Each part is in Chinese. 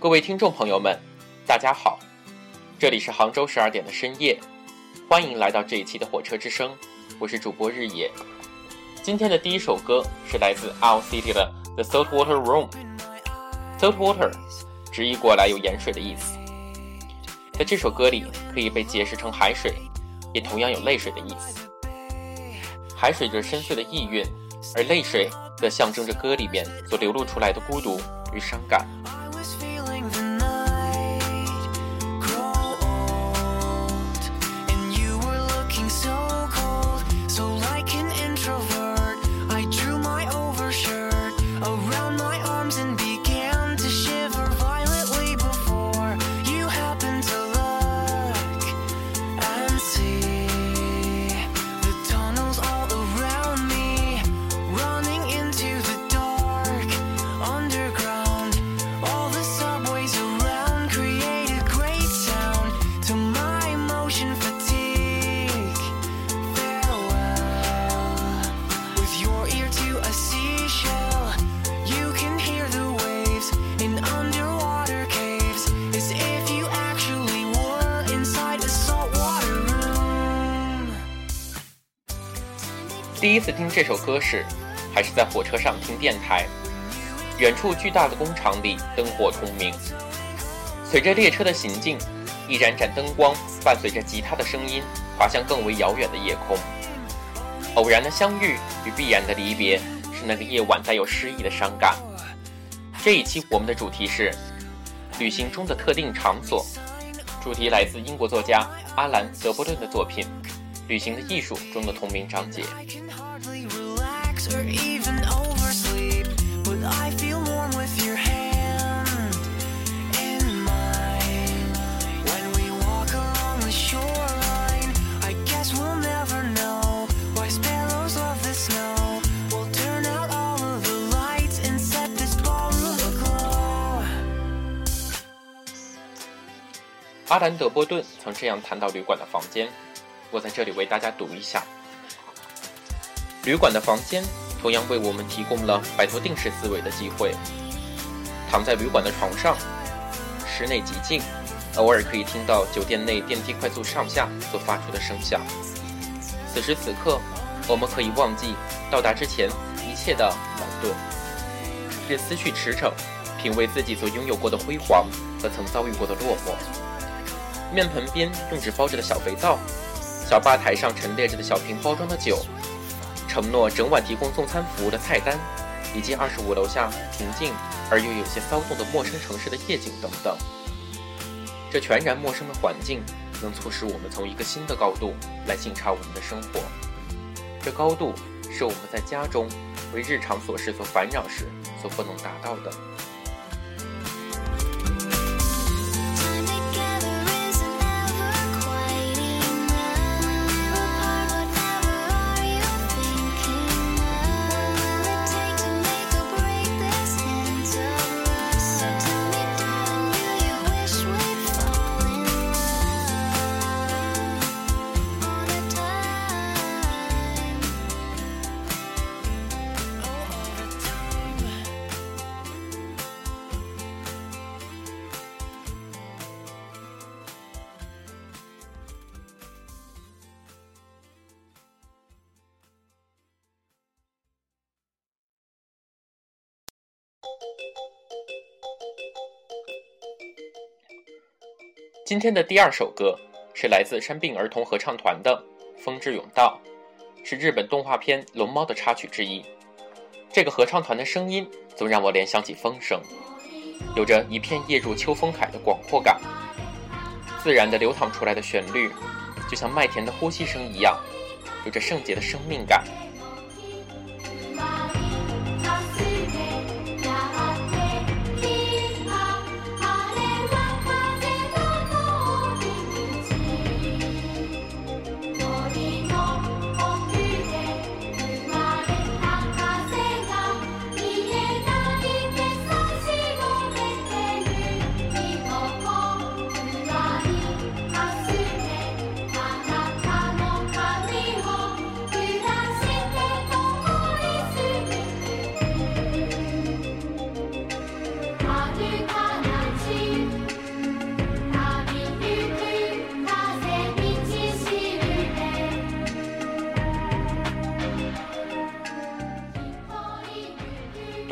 各位听众朋友们，大家好，这里是杭州十二点的深夜，欢迎来到这一期的火车之声，我是主播日野。今天的第一首歌是来自 Owl City 的《The Saltwater Room》，Saltwater 直译过来有盐水的意思，在这首歌里可以被解释成海水，也同样有泪水的意思。海水着深邃的意蕴，而泪水则象征着歌里面所流露出来的孤独与伤感。第一次听这首歌时，还是在火车上听电台。远处巨大的工厂里灯火通明，随着列车的行进，一盏盏灯光伴随着吉他的声音，滑向更为遥远的夜空。偶然的相遇与必然的离别，是那个夜晚带有诗意的伤感。这一期我们的主题是旅行中的特定场所，主题来自英国作家阿兰·德波顿的作品。旅行的艺术中的同名章节。阿兰·德波顿曾这样谈到旅馆的房间。我在这里为大家读一下：旅馆的房间同样为我们提供了摆脱定式思维的机会。躺在旅馆的床上，室内极静，偶尔可以听到酒店内电梯快速上下所发出的声响。此时此刻，我们可以忘记到达之前一切的矛盾，只思绪驰骋，品味自己所拥有过的辉煌和曾遭遇过的落寞。面盆边用纸包着的小肥皂。小吧台上陈列着的小瓶包装的酒，承诺整晚提供送餐服务的菜单，以及二十五楼下平静而又有些骚动的陌生城市的夜景等等。这全然陌生的环境，能促使我们从一个新的高度来静察我们的生活。这高度是我们在家中为日常琐事所烦扰时所不能达到的。今天的第二首歌是来自山病儿童合唱团的《风之甬道》，是日本动画片《龙猫》的插曲之一。这个合唱团的声音总让我联想起风声，有着一片夜入秋风海的广阔感。自然的流淌出来的旋律，就像麦田的呼吸声一样，有着圣洁的生命感。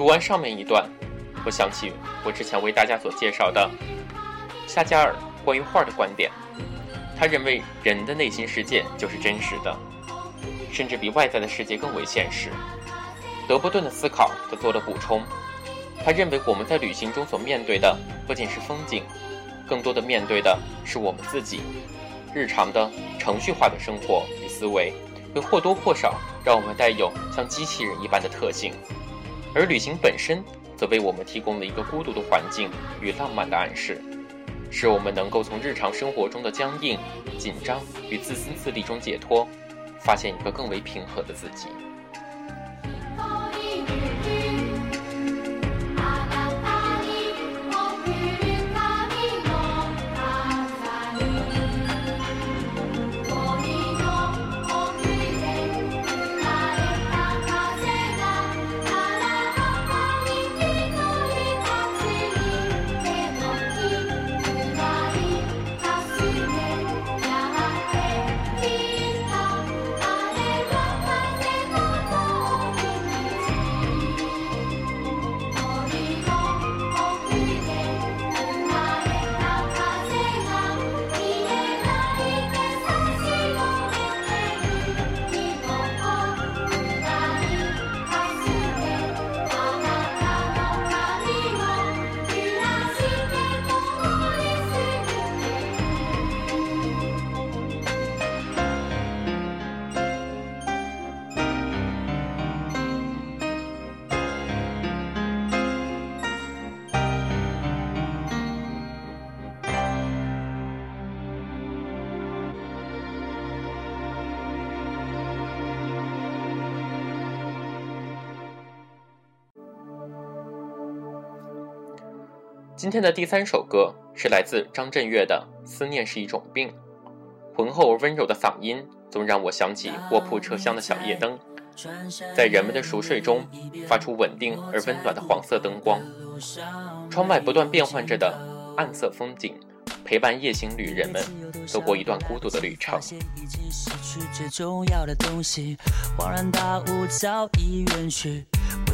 读完上面一段，我想起我之前为大家所介绍的夏加尔关于画的观点。他认为人的内心世界就是真实的，甚至比外在的世界更为现实。德伯顿的思考则做了补充，他认为我们在旅行中所面对的不仅是风景，更多的面对的是我们自己。日常的程序化的生活与思维，会或多或少让我们带有像机器人一般的特性，而旅行本身则为我们提供了一个孤独的环境与浪漫的暗示。使我们能够从日常生活中的僵硬、紧张与自私自利中解脱，发现一个更为平和的自己。今天的第三首歌是来自张震岳的《思念是一种病》，浑厚而温柔的嗓音总让我想起卧铺车厢的小夜灯，在人们的熟睡中发出稳定而温暖的黄色灯光，窗外不断变换着的暗色风景，陪伴夜行旅人们走过一段孤独的旅程。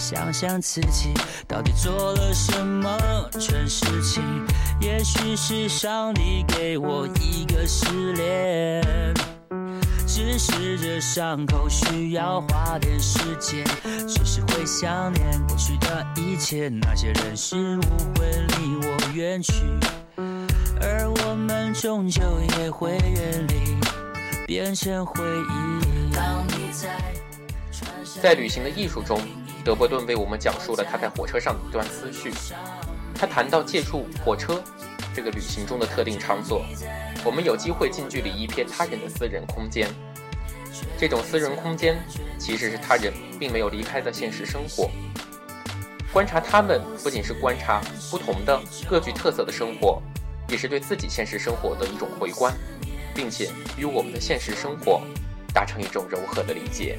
想想自己到底做了什么蠢事情，也许是上帝给我一个失恋，只是这伤口需要花点时间，只是会想念过去的一切，那些人事物会离我远去，而我们终究也会远离，变成回忆。当你在在旅行的艺术中。德伯顿为我们讲述了他在火车上的一段思绪。他谈到借助火车这个旅行中的特定场所，我们有机会近距离一瞥他人的私人空间。这种私人空间其实是他人并没有离开的现实生活。观察他们，不仅是观察不同的各具特色的生活，也是对自己现实生活的一种回观，并且与我们的现实生活达成一种柔和的理解。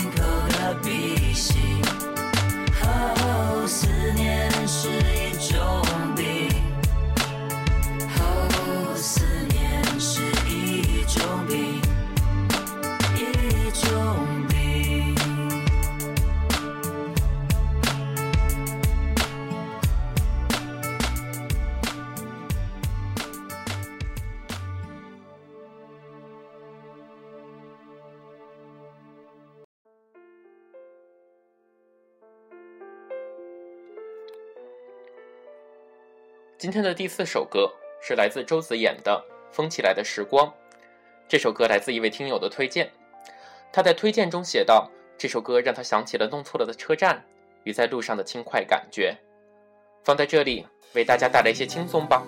今天的第四首歌是来自周子演的《疯起来的时光》。这首歌来自一位听友的推荐，他在推荐中写道：“这首歌让他想起了弄错了的车站与在路上的轻快感觉。”放在这里为大家带来一些轻松吧，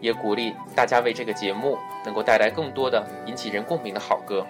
也鼓励大家为这个节目能够带来更多的引起人共鸣的好歌。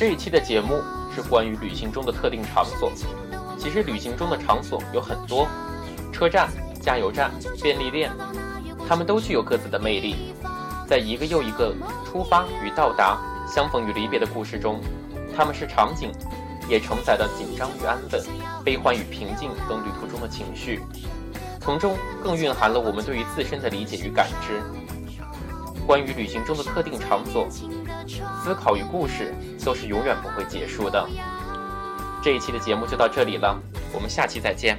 这一期的节目是关于旅行中的特定场所。其实旅行中的场所有很多，车站、加油站、便利店，它们都具有各自的魅力。在一个又一个出发与到达、相逢与离别的故事中，它们是场景，也承载了紧张与安稳、悲欢与平静等旅途中的情绪，从中更蕴含了我们对于自身的理解与感知。关于旅行中的特定场所，思考与故事都是永远不会结束的。这一期的节目就到这里了，我们下期再见。